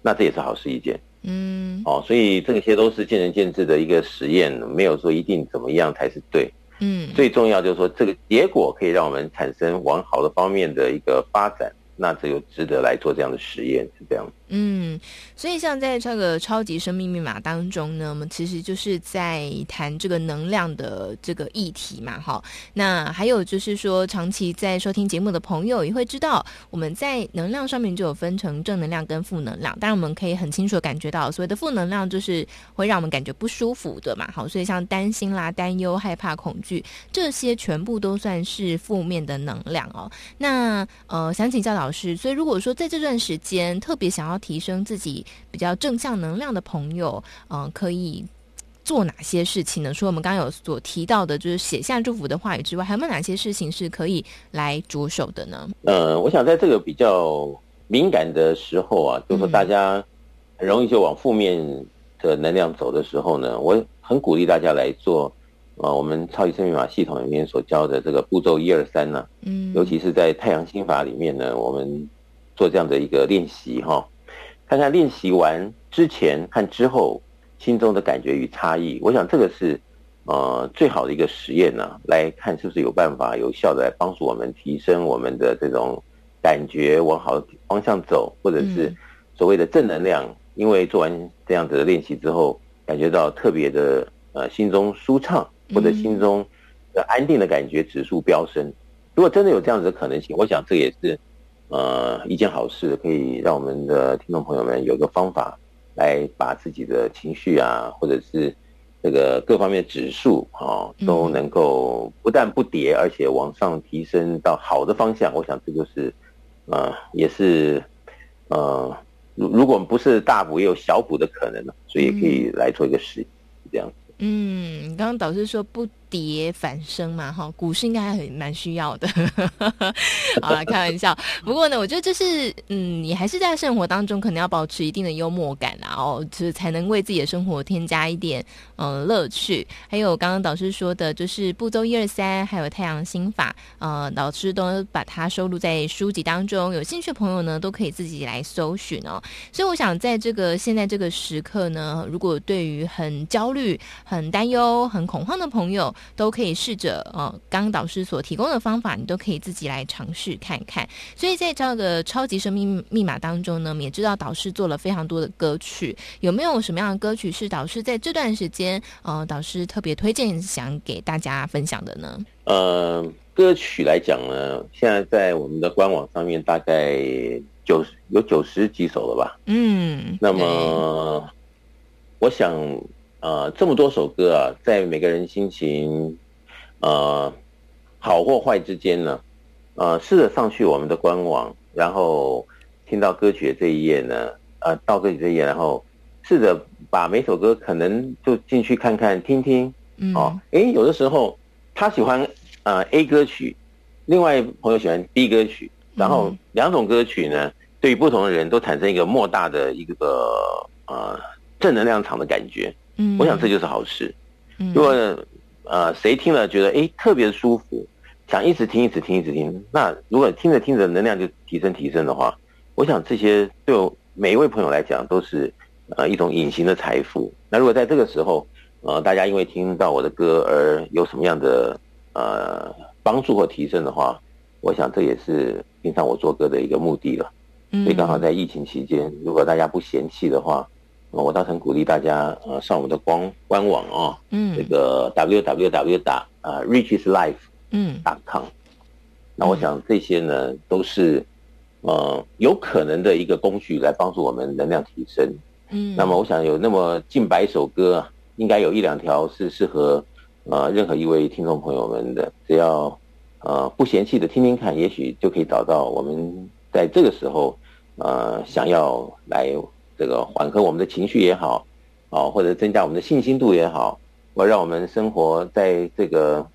那这也是好事一件。嗯，哦，所以这些都是见仁见智的一个实验，没有说一定怎么样才是对。嗯，最重要就是说，这个结果可以让我们产生往好的方面的一个发展，那这就值得来做这样的实验，是这样子。嗯，所以像在这个超级生命密码当中呢，我们其实就是在谈这个能量的这个议题嘛，哈。那还有就是说，长期在收听节目的朋友也会知道，我们在能量上面就有分成正能量跟负能量。当然，我们可以很清楚的感觉到，所谓的负能量就是会让我们感觉不舒服的嘛，好。所以像担心啦、担忧、害怕、恐惧这些，全部都算是负面的能量哦。那呃，想请教老师，所以如果说在这段时间特别想要提升自己比较正向能量的朋友，嗯、呃，可以做哪些事情呢？除了我们刚刚有所提到的，就是写下祝福的话语之外，还有没有哪些事情是可以来着手的呢？呃，我想在这个比较敏感的时候啊，就是说大家很容易就往负面的能量走的时候呢，我很鼓励大家来做，啊，我们超级生命密码系统里面所教的这个步骤一二三呢，嗯，尤其是在太阳心法里面呢，我们做这样的一个练习哈。看看练习完之前和之后心中的感觉与差异，我想这个是呃最好的一个实验呢、啊，来看是不是有办法有效的来帮助我们提升我们的这种感觉往好的方向走，或者是所谓的正能量。因为做完这样子的练习之后，感觉到特别的呃心中舒畅，或者心中的安定的感觉指数飙升。如果真的有这样子的可能性，我想这也是。呃，一件好事，可以让我们的听众朋友们有一个方法，来把自己的情绪啊，或者是这个各方面的指数啊，都能够不但不跌，而且往上提升到好的方向。我想这就是，呃，也是，呃，如如果不是大补，也有小补的可能，所以也可以来做一个实，这样子。嗯，刚刚导师说不。跌反升嘛，哈，股市应该还很蛮需要的。[LAUGHS] 好了，开玩笑。不过呢，我觉得就是，嗯，你还是在生活当中可能要保持一定的幽默感啊，哦，就是才能为自己的生活添加一点嗯乐趣。还有刚刚导师说的，就是步骤一二三，还有太阳心法，呃，导师都把它收录在书籍当中。有兴趣的朋友呢，都可以自己来搜寻哦。所以我想，在这个现在这个时刻呢，如果对于很焦虑、很担忧、很恐慌的朋友，都可以试着呃，刚刚导师所提供的方法，你都可以自己来尝试看看。所以在这个超级生命密码当中呢，我们也知道导师做了非常多的歌曲，有没有什么样的歌曲是导师在这段时间呃，导师特别推荐想给大家分享的呢？呃，歌曲来讲呢，现在在我们的官网上面大概九十有九十几首了吧？嗯，那么我想。呃，这么多首歌啊，在每个人心情，呃，好或坏之间呢，呃，试着上去我们的官网，然后听到歌曲的这一页呢，呃，到歌曲这一页，然后试着把每首歌可能就进去看看听听，哦，哎，有的时候他喜欢呃 A 歌曲，另外朋友喜欢 B 歌曲，然后两种歌曲呢，对于不同的人都产生一个莫大的一个呃正能量场的感觉。嗯，我想这就是好事。如果呃谁听了觉得哎特别舒服，想一直听一直听一直听，那如果听着听着能量就提升提升的话，我想这些对我每一位朋友来讲都是呃一种隐形的财富。那如果在这个时候呃大家因为听到我的歌而有什么样的呃帮助或提升的话，我想这也是平常我做歌的一个目的了。所以刚好在疫情期间，如果大家不嫌弃的话。我倒很鼓励大家呃上我们的官官网啊，嗯，这个 w w w 打啊 richislife 嗯 .com，那我想这些呢，都是呃有可能的一个工具来帮助我们能量提升。嗯，那么我想有那么近百首歌，应该有一两条是适合呃任何一位听众朋友们的，只要呃不嫌弃的听听看，也许就可以找到我们在这个时候呃想要来这个缓和我们的情绪也好，啊或者增加我们的信心度也好，或让我们生活在这个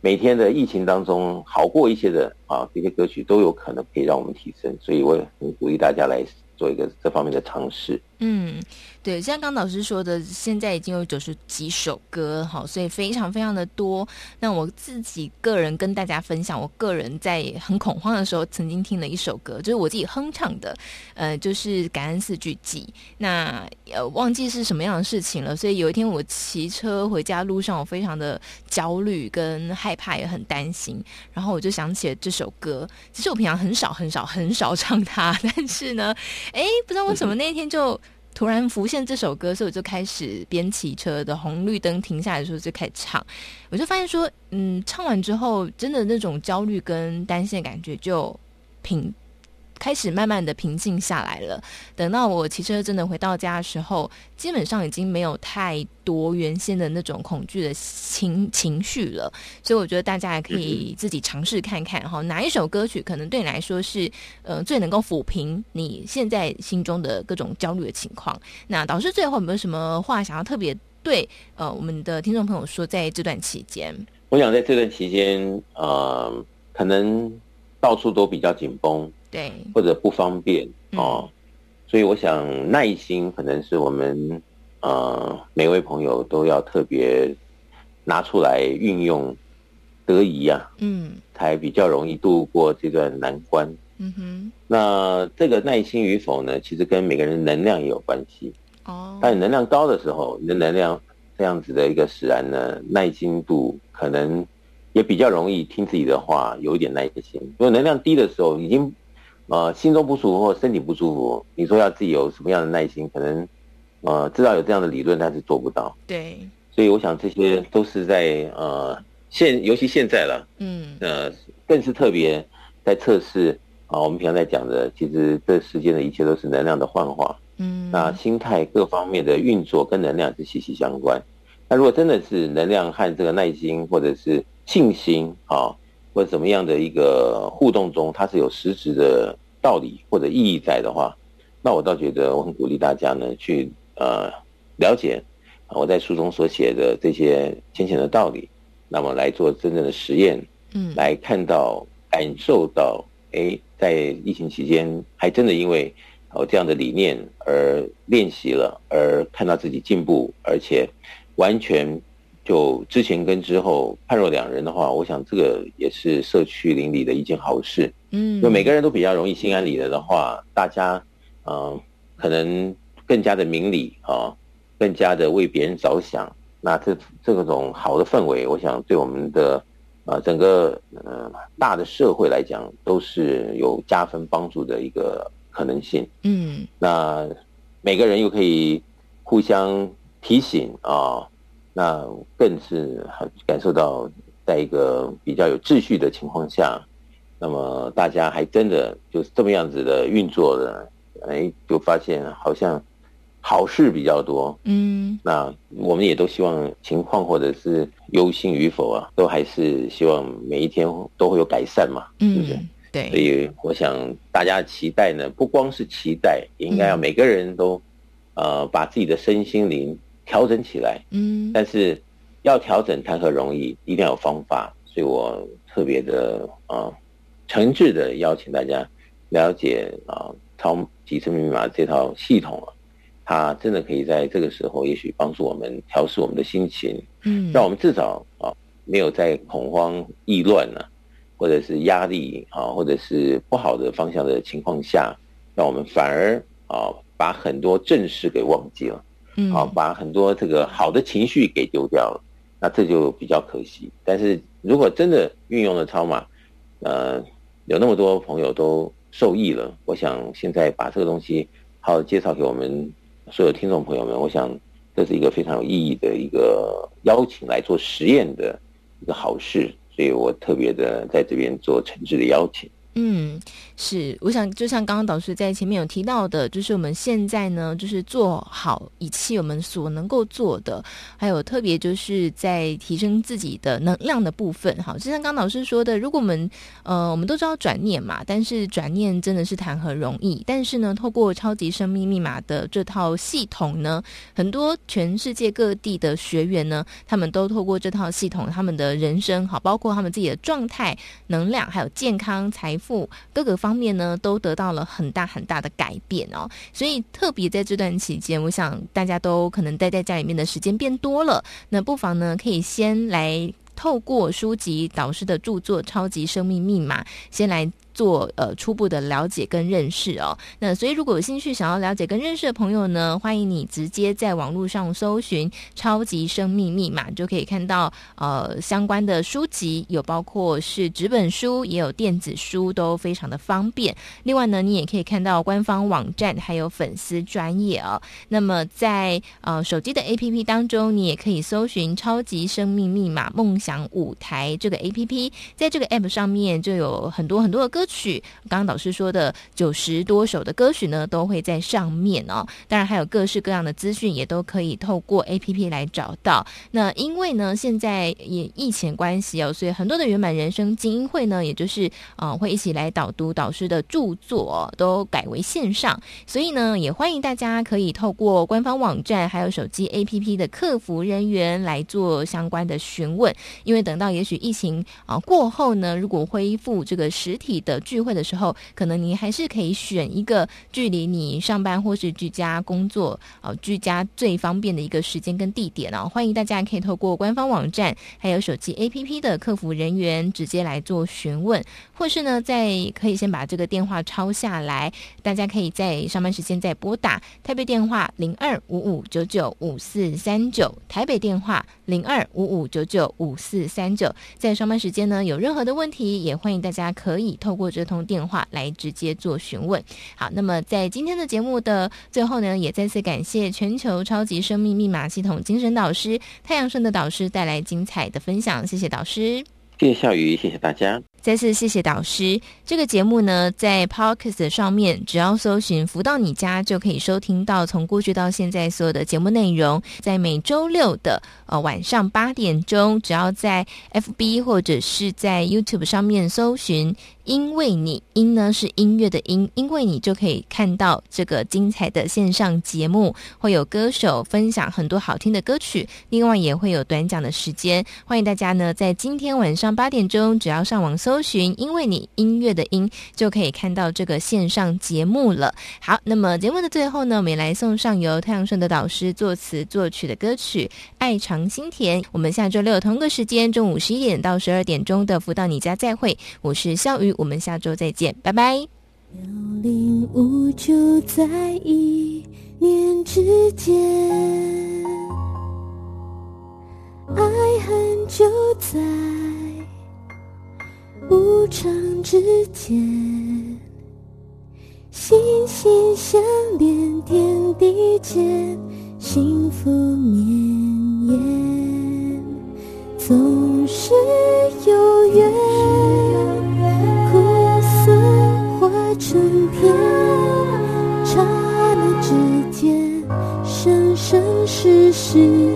每天的疫情当中好过一些的啊这些歌曲都有可能可以让我们提升，所以我也很鼓励大家来做一个这方面的尝试。嗯。对，像刚老师说的，现在已经有九十几首歌，好，所以非常非常的多。那我自己个人跟大家分享，我个人在很恐慌的时候，曾经听了一首歌，就是我自己哼唱的，呃，就是《感恩四句记》。那呃，忘记是什么样的事情了，所以有一天我骑车回家路上，我非常的焦虑跟害怕，也很担心。然后我就想起了这首歌。其实我平常很少很少很少唱它，但是呢，哎，不知道为什么那一天就。突然浮现这首歌，所以我就开始边骑车的红绿灯停下来的时候就开始唱，我就发现说，嗯，唱完之后，真的那种焦虑跟担心的感觉就平。开始慢慢的平静下来了。等到我骑车真的回到家的时候，基本上已经没有太多原先的那种恐惧的情情绪了。所以我觉得大家也可以自己尝试看看哈，哪一首歌曲可能对你来说是呃最能够抚平你现在心中的各种焦虑的情况。那导师最后有没有什么话想要特别对呃我们的听众朋友说？在这段期间，我想在这段期间，呃，可能到处都比较紧绷。对，或者不方便哦，所以我想耐心可能是我们呃每位朋友都要特别拿出来运用得宜啊，嗯，才比较容易度过这段难关。嗯哼，那这个耐心与否呢，其实跟每个人的能量也有关系。哦，当你能量高的时候，你的能量这样子的一个使然呢，耐心度可能也比较容易听自己的话，有一点耐心。如果能量低的时候，已经呃，心中不舒服或身体不舒服，你说要自己有什么样的耐心？可能，呃，知道有这样的理论，但是做不到。对，所以我想这些都是在呃现，尤其现在了，嗯，呃，更是特别在测试啊。我们平常在讲的，其实这世间的一切都是能量的幻化，嗯，那心态各方面的运作跟能量是息息相关。那如果真的是能量和这个耐心或者是信心啊。或者怎么样的一个互动中，它是有实质的道理或者意义在的话，那我倒觉得我很鼓励大家呢去呃了解我在书中所写的这些浅显的道理，那么来做真正的实验，嗯，来看到感受到，哎，在疫情期间还真的因为哦这样的理念而练习了，而看到自己进步，而且完全。就之前跟之后判若两人的话，我想这个也是社区邻里的一件好事。嗯，就每个人都比较容易心安理得的话，大家嗯、呃、可能更加的明理啊，更加的为别人着想。那这这种好的氛围，我想对我们的呃整个呃大的社会来讲，都是有加分帮助的一个可能性。嗯，那每个人又可以互相提醒啊。那更是感受到，在一个比较有秩序的情况下，那么大家还真的就是这么样子的运作的，哎，就发现好像好事比较多。嗯，那我们也都希望情况或者是忧心与否啊，都还是希望每一天都会有改善嘛，嗯，是不是？对。所以我想大家的期待呢，不光是期待，也应该要每个人都，呃，把自己的身心灵。调整起来，嗯，但是要调整谈何容易，一定要有方法，所以我特别的啊，诚挚的邀请大家了解啊，超级生命密码这套系统啊，它真的可以在这个时候，也许帮助我们调试我们的心情，嗯，让我们至少啊，没有在恐慌、意乱呢，或者是压力啊，或者是不好的方向的情况下，让我们反而啊，把很多正事给忘记了。嗯，好，把很多这个好的情绪给丢掉了，那这就比较可惜。但是如果真的运用了超码，呃，有那么多朋友都受益了，我想现在把这个东西好介绍给我们所有听众朋友们，我想这是一个非常有意义的一个邀请来做实验的一个好事。所以我特别的在这边做诚挚的邀请。嗯，是，我想就像刚刚导师在前面有提到的，就是我们现在呢，就是做好一切我们所能够做的，还有特别就是在提升自己的能量的部分。好，就像刚导师说的，如果我们呃，我们都知道转念嘛，但是转念真的是谈何容易？但是呢，透过超级生命密码的这套系统呢，很多全世界各地的学员呢，他们都透过这套系统，他们的人生好，包括他们自己的状态、能量，还有健康、财各个方面呢，都得到了很大很大的改变哦，所以特别在这段期间，我想大家都可能待在家里面的时间变多了，那不妨呢，可以先来透过书籍导师的著作《超级生命密码》，先来。做呃初步的了解跟认识哦，那所以如果有兴趣想要了解跟认识的朋友呢，欢迎你直接在网络上搜寻《超级生命密码》，就可以看到呃相关的书籍，有包括是纸本书，也有电子书，都非常的方便。另外呢，你也可以看到官方网站，还有粉丝专业哦。那么在呃手机的 APP 当中，你也可以搜寻《超级生命密码梦想舞台》这个 APP，在这个 APP 上面就有很多很多的歌。歌曲，刚刚导师说的九十多首的歌曲呢，都会在上面哦。当然还有各式各样的资讯，也都可以透过 APP 来找到。那因为呢，现在也疫情关系哦，所以很多的圆满人生精英会呢，也就是啊、会一起来导读导师的著作、都改为线上。所以呢，也欢迎大家可以透过官方网站，还有手机 APP 的客服人员来做相关的询问。因为等到也许疫情啊过后呢，如果恢复这个实体的。的聚会的时候，可能你还是可以选一个距离你上班或是居家工作呃居家最方便的一个时间跟地点哦。欢迎大家可以透过官方网站，还有手机 APP 的客服人员直接来做询问，或是呢，再可以先把这个电话抄下来，大家可以在上班时间再拨打台北电话零二五五九九五四三九，台北电话零二五五九九五四三九，在上班时间呢，有任何的问题，也欢迎大家可以透过。或者通电话来直接做询问。好，那么在今天的节目的最后呢，也再次感谢全球超级生命密码系统精神导师太阳盛的导师带来精彩的分享。谢谢导师，谢谢笑宇，谢谢大家。再次谢谢导师。这个节目呢，在 Podcast 上面，只要搜寻“福到你家”就可以收听到从过去到现在所有的节目内容。在每周六的呃晚上八点钟，只要在 FB 或者是在 YouTube 上面搜寻。因为你，音呢是音乐的音，因为你就可以看到这个精彩的线上节目，会有歌手分享很多好听的歌曲，另外也会有短讲的时间。欢迎大家呢在今天晚上八点钟，只要上网搜搜寻“因为你音乐的音”，就可以看到这个线上节目了。好，那么节目的最后呢，我们也来送上由太阳顺德导师作词作曲的歌曲《爱长心甜》。我们下周六同个时间，中午十一点到十二点钟的福到你家再会。我是笑瑜。我们下周再见，拜拜。妙龄无就在一念之间，爱恨就在无常之间，心心相连，天地间幸福绵延，总是有缘。苦涩化成甜，刹那之间，生生世世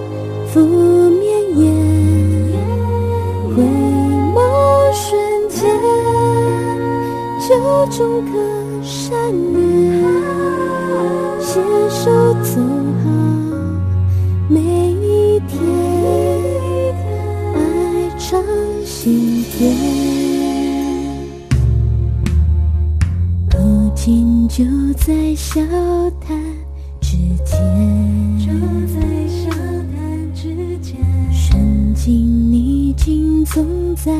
福绵延。种颗善念，携手走好每一天，爱长心甜。心就在笑谈之间，就在笑谈之间，顺境逆境总在